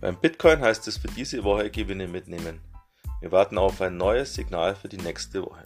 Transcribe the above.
Beim Bitcoin heißt es für diese Woche Gewinne mitnehmen. Wir warten auf ein neues Signal für die nächste Woche.